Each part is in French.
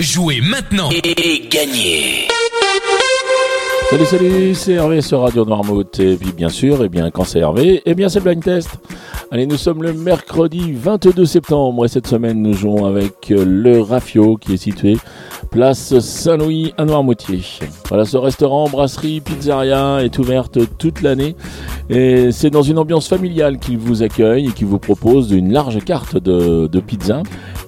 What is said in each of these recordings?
Jouez maintenant et gagnez Salut salut, c'est Hervé sur Radio Noirmouth et puis bien sûr, et eh bien quand c'est Hervé, et eh bien c'est Blind Test. Allez, nous sommes le mercredi 22 septembre et cette semaine nous jouons avec le Rafio qui est situé place Saint-Louis à Noirmoutier. Voilà, ce restaurant, brasserie, pizzeria est ouverte toute l'année et c'est dans une ambiance familiale qu'il vous accueille et qui vous propose une large carte de pizza.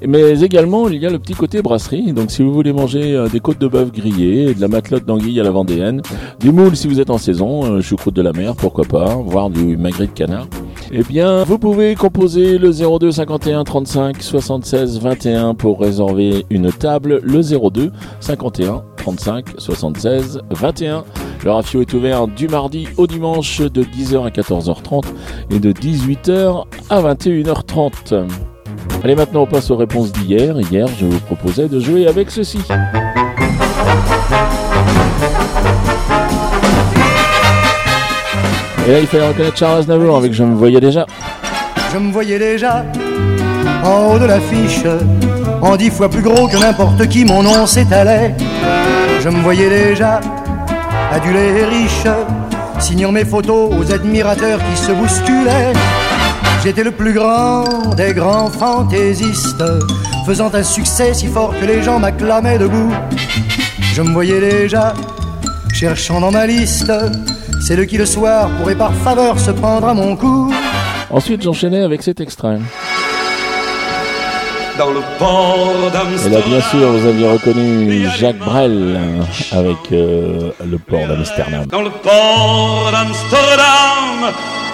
Mais également, il y a le petit côté brasserie. Donc, si vous voulez manger euh, des côtes de bœuf grillées, de la matelote d'anguille à la vendéenne, du moule si vous êtes en saison, euh, choucroute de la mer, pourquoi pas, voire du magret de canard, eh bien, vous pouvez composer le 02 51 35 76 21 pour réserver une table. Le 02 51 35 76 21. Le rafio est ouvert du mardi au dimanche de 10h à 14h30 et de 18h à 21h30. Allez, maintenant on passe aux réponses d'hier. Hier, je vous proposais de jouer avec ceci. Et là, il fallait reconnaître Charles Aznavour avec Je me voyais déjà. Je me voyais déjà en haut de l'affiche, en dix fois plus gros que n'importe qui, mon nom s'étalait. Je me voyais déjà adulé et riche, signant mes photos aux admirateurs qui se bousculaient. J'étais le plus grand des grands fantaisistes, faisant un succès si fort que les gens m'acclamaient debout. Je me voyais déjà cherchant dans ma liste c'est le qui le soir pourrait par faveur se prendre à mon cou. Ensuite, j'enchaînais avec cet extrait. Dans le port d'Amsterdam. Et là, bien sûr, vous aviez reconnu Jacques Brel avec euh, le port d'Amsterdam. Dans le port d'Amsterdam,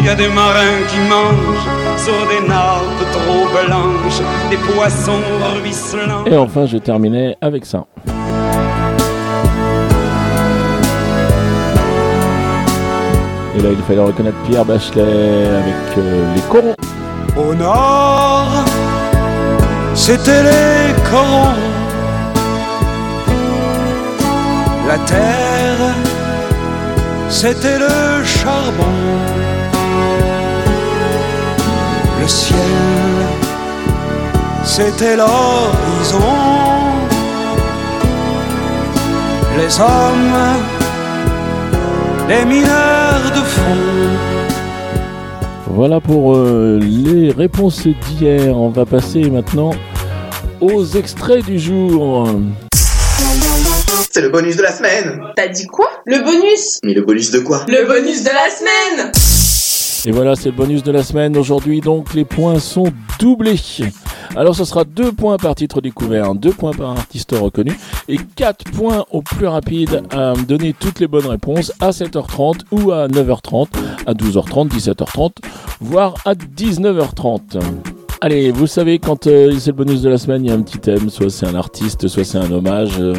il y a des marins qui mangent sur des nappes trop blanches, des poissons ruisselants. Et enfin, je terminais avec ça. Et là, il fallait reconnaître Pierre Bachelet avec euh, les corons. Au nord, c'était les corons. La terre, c'était le charbon. Le ciel, c'était l'horizon. Les hommes, les mineurs de fond. Voilà pour euh, les réponses d'hier. On va passer maintenant aux extraits du jour. C'est le bonus de la semaine. T'as dit quoi? Le bonus? Mais le bonus de quoi? Le bonus de la semaine Et voilà, c'est le bonus de la semaine. Aujourd'hui, donc, les points sont doublés. Alors, ce sera 2 points par titre découvert, 2 points par artiste reconnu et 4 points au plus rapide à donner toutes les bonnes réponses à 7h30 ou à 9h30, à 12h30, 17h30, voire à 19h30. Allez, vous savez, quand euh, c'est le bonus de la semaine, il y a un petit thème, soit c'est un artiste, soit c'est un hommage, euh,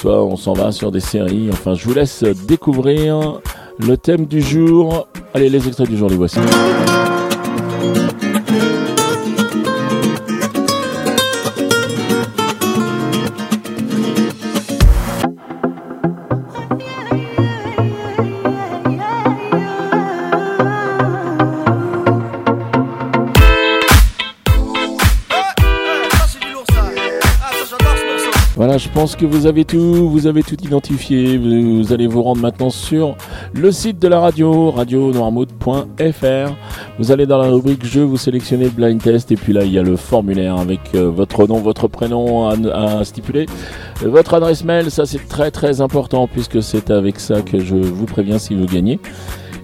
soit on s'en va sur des séries. Enfin, je vous laisse découvrir le thème du jour. Allez, les extraits du jour, les voici. Voilà, je pense que vous avez tout, vous avez tout identifié. Vous, allez vous rendre maintenant sur le site de la radio, radionoirmouth.fr. Vous allez dans la rubrique jeux, vous sélectionnez le blind test et puis là il y a le formulaire avec euh, votre nom, votre prénom à, à stipuler, votre adresse mail. Ça c'est très très important puisque c'est avec ça que je vous préviens si vous gagnez.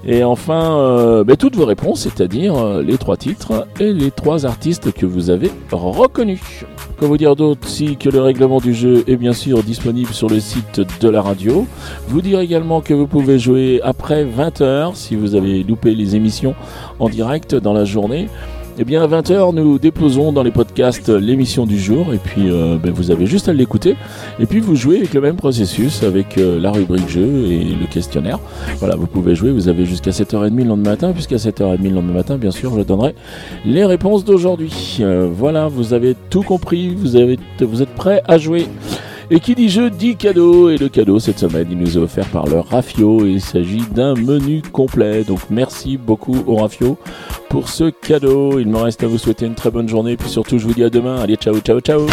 Et enfin, euh, ben, toutes vos réponses, c'est-à-dire euh, les trois titres et les trois artistes que vous avez reconnus. Que vous dire d'autre si que le règlement du jeu est bien sûr disponible sur le site de la radio? Vous dire également que vous pouvez jouer après 20h si vous avez loupé les émissions en direct dans la journée. Eh bien à 20h, nous déposons dans les podcasts l'émission du jour et puis euh, ben, vous avez juste à l'écouter et puis vous jouez avec le même processus avec euh, la rubrique jeu et le questionnaire. Voilà, vous pouvez jouer, vous avez jusqu'à 7h30 le lendemain matin puisqu'à 7h30 le lendemain matin, bien sûr, je donnerai les réponses d'aujourd'hui. Euh, voilà, vous avez tout compris, vous, avez, vous êtes prêts à jouer. Et qui dit jeu dit cadeau. Et le cadeau cette semaine, il nous est offert par le Rafio. Et il s'agit d'un menu complet. Donc merci beaucoup au Rafio pour ce cadeau. Il me reste à vous souhaiter une très bonne journée. Puis surtout, je vous dis à demain. Allez, ciao, ciao, ciao.